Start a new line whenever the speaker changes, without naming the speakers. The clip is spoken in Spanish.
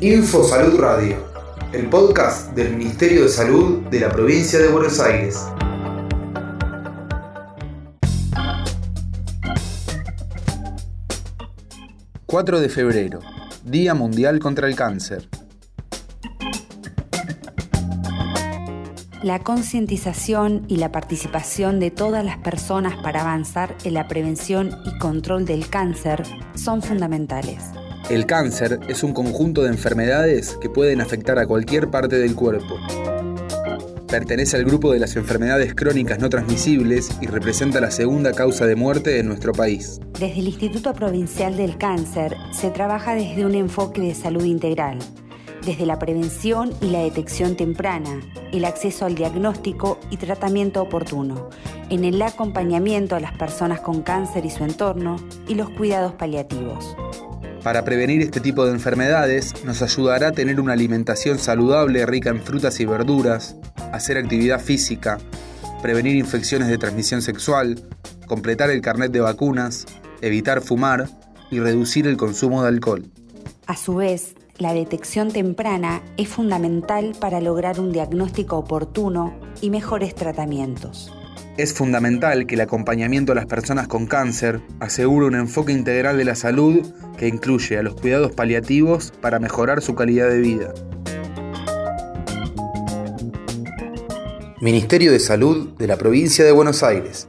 Info Salud Radio, el podcast del Ministerio de Salud de la provincia de Buenos Aires. ...4 de febrero... ...Día Mundial contra el Cáncer...
La concientización y la participación de todas las personas para avanzar en la prevención y control del cáncer son fundamentales.
El cáncer es un conjunto de enfermedades que pueden afectar a cualquier parte del cuerpo. Pertenece al grupo de las enfermedades crónicas no transmisibles y representa la segunda causa de muerte en nuestro país.
Desde el Instituto Provincial del Cáncer se trabaja desde un enfoque de salud integral desde la prevención y la detección temprana, el acceso al diagnóstico y tratamiento oportuno, en el acompañamiento a las personas con cáncer y su entorno y los cuidados paliativos.
Para prevenir este tipo de enfermedades nos ayudará a tener una alimentación saludable rica en frutas y verduras, hacer actividad física, prevenir infecciones de transmisión sexual, completar el carnet de vacunas, evitar fumar y reducir el consumo de alcohol.
A su vez, la detección temprana es fundamental para lograr un diagnóstico oportuno y mejores tratamientos.
Es fundamental que el acompañamiento a las personas con cáncer asegure un enfoque integral de la salud que incluye a los cuidados paliativos para mejorar su calidad de vida. Ministerio de Salud de la Provincia de Buenos Aires.